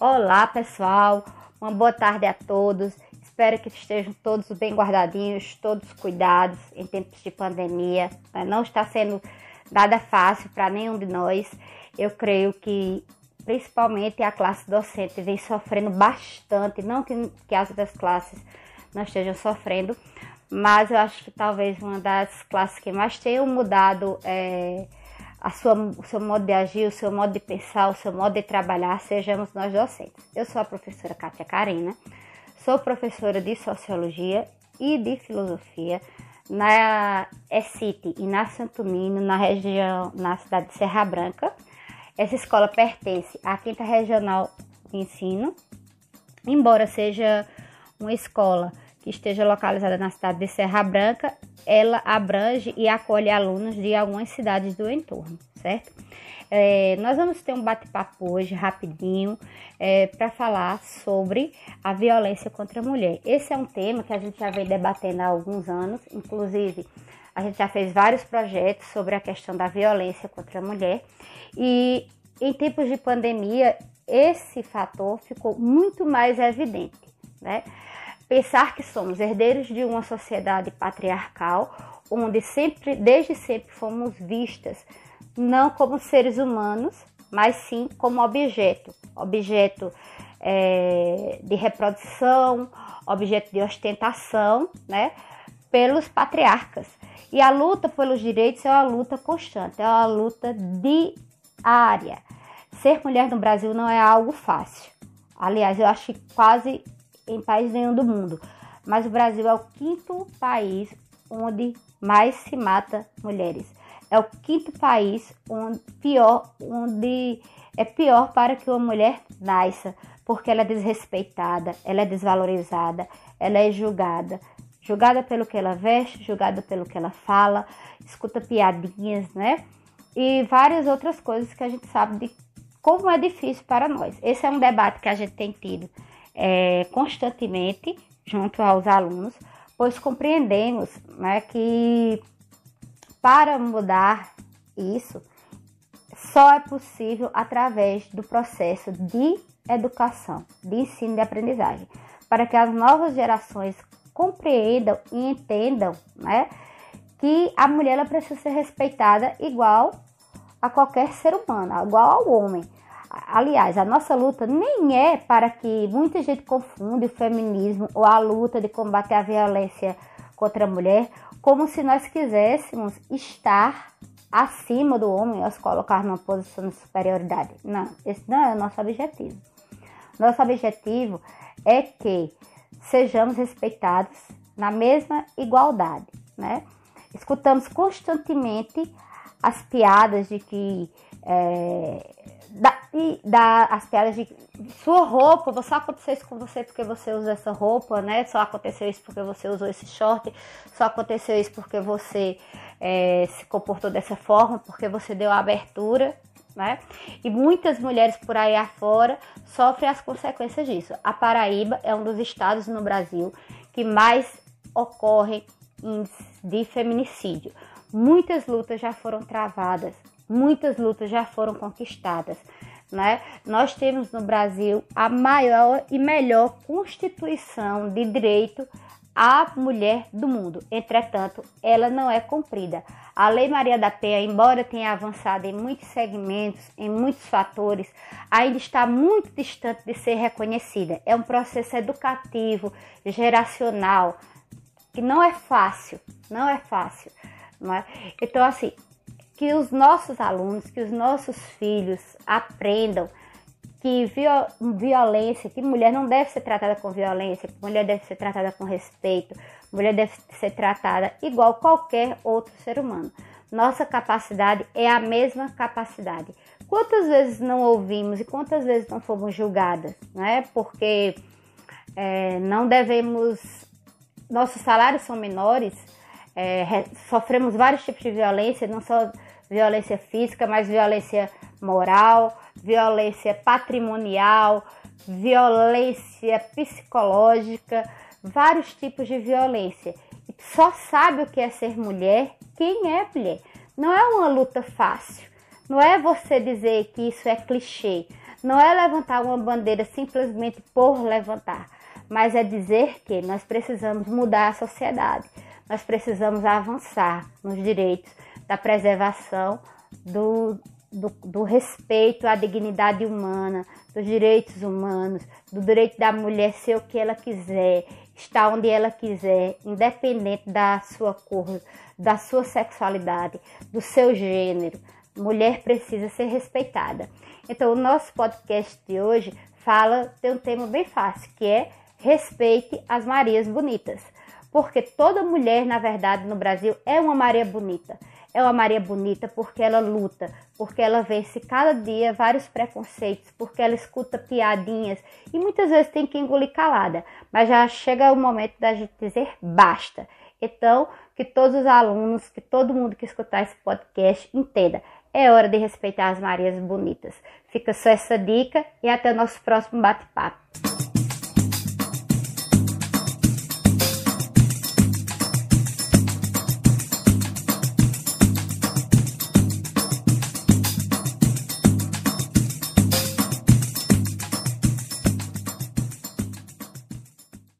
Olá, pessoal. Uma boa tarde a todos. Espero que estejam todos bem guardadinhos, todos cuidados em tempos de pandemia. Não está sendo nada fácil para nenhum de nós. Eu creio que principalmente a classe docente vem sofrendo bastante, não que, que as outras classes não estejam sofrendo, mas eu acho que talvez uma das classes que mais tenham mudado é, a sua, o seu modo de agir, o seu modo de pensar, o seu modo de trabalhar, sejamos nós docentes. Eu sou a professora Kátia Karina, sou professora de Sociologia e de Filosofia na ECIT e na Santo Mino, na região, na cidade de Serra Branca. Essa escola pertence à Quinta Regional de Ensino, embora seja uma escola que esteja localizada na cidade de Serra Branca, ela abrange e acolhe alunos de algumas cidades do entorno, certo? É, nós vamos ter um bate-papo hoje rapidinho é, para falar sobre a violência contra a mulher. Esse é um tema que a gente já vem debatendo há alguns anos, inclusive a gente já fez vários projetos sobre a questão da violência contra a mulher e em tempos de pandemia esse fator ficou muito mais evidente, né? Pensar que somos herdeiros de uma sociedade patriarcal, onde sempre, desde sempre fomos vistas não como seres humanos, mas sim como objeto, objeto é, de reprodução, objeto de ostentação, né, pelos patriarcas. E a luta pelos direitos é uma luta constante, é uma luta diária. Ser mulher no Brasil não é algo fácil. Aliás, eu acho que quase em país nenhum do mundo. Mas o Brasil é o quinto país onde mais se mata mulheres. É o quinto país onde pior, onde é pior para que uma mulher nasça, porque ela é desrespeitada, ela é desvalorizada, ela é julgada, julgada pelo que ela veste, julgada pelo que ela fala, escuta piadinhas, né? E várias outras coisas que a gente sabe de como é difícil para nós. Esse é um debate que a gente tem tido é, constantemente junto aos alunos, pois compreendemos né, que para mudar isso só é possível através do processo de educação, de ensino e aprendizagem, para que as novas gerações compreendam e entendam né, que a mulher ela precisa ser respeitada igual a qualquer ser humano, igual ao homem. Aliás, a nossa luta nem é para que muita gente confunde o feminismo ou a luta de combater a violência contra a mulher como se nós quiséssemos estar acima do homem se colocar numa posição de superioridade. Não, esse não é o nosso objetivo. Nosso objetivo é que sejamos respeitados na mesma igualdade, né? Escutamos constantemente as piadas de que é, da, e da, as piadas de sua roupa, só aconteceu isso com você porque você usa essa roupa, né? Só aconteceu isso porque você usou esse short, só aconteceu isso porque você é, se comportou dessa forma, porque você deu a abertura, né? E muitas mulheres por aí afora sofrem as consequências disso. A Paraíba é um dos estados no Brasil que mais ocorrem de feminicídio. Muitas lutas já foram travadas, muitas lutas já foram conquistadas. Né? Nós temos no Brasil a maior e melhor constituição de direito à mulher do mundo. Entretanto, ela não é cumprida. A Lei Maria da Penha, embora tenha avançado em muitos segmentos, em muitos fatores, ainda está muito distante de ser reconhecida. É um processo educativo, geracional, que não é fácil, não é fácil. Não é? Então, assim, que os nossos alunos, que os nossos filhos aprendam que violência, que mulher não deve ser tratada com violência, que mulher deve ser tratada com respeito, mulher deve ser tratada igual qualquer outro ser humano. Nossa capacidade é a mesma capacidade. Quantas vezes não ouvimos e quantas vezes não fomos julgadas, né? Porque é, não devemos, nossos salários são menores, é, sofremos vários tipos de violência, não só violência física, mas violência moral, violência patrimonial, violência psicológica, vários tipos de violência. Só sabe o que é ser mulher quem é mulher. Não é uma luta fácil. Não é você dizer que isso é clichê. não é levantar uma bandeira simplesmente por levantar, mas é dizer que nós precisamos mudar a sociedade, nós precisamos avançar nos direitos da preservação do, do, do, respeito à dignidade humana, dos direitos humanos, do direito da mulher ser o que ela quiser, estar onde ela quiser, independente da sua cor, da sua sexualidade, do seu gênero. Mulher precisa ser respeitada. Então, o nosso podcast de hoje fala, tem um tema bem fácil, que é respeite as Marias bonitas. Porque toda mulher, na verdade, no Brasil é uma Maria bonita. É uma Maria bonita porque ela luta, porque ela vence cada dia vários preconceitos, porque ela escuta piadinhas e muitas vezes tem que engolir calada. Mas já chega o momento da gente dizer basta. Então, que todos os alunos, que todo mundo que escutar esse podcast entenda. É hora de respeitar as Marias bonitas. Fica só essa dica e até o nosso próximo bate-papo.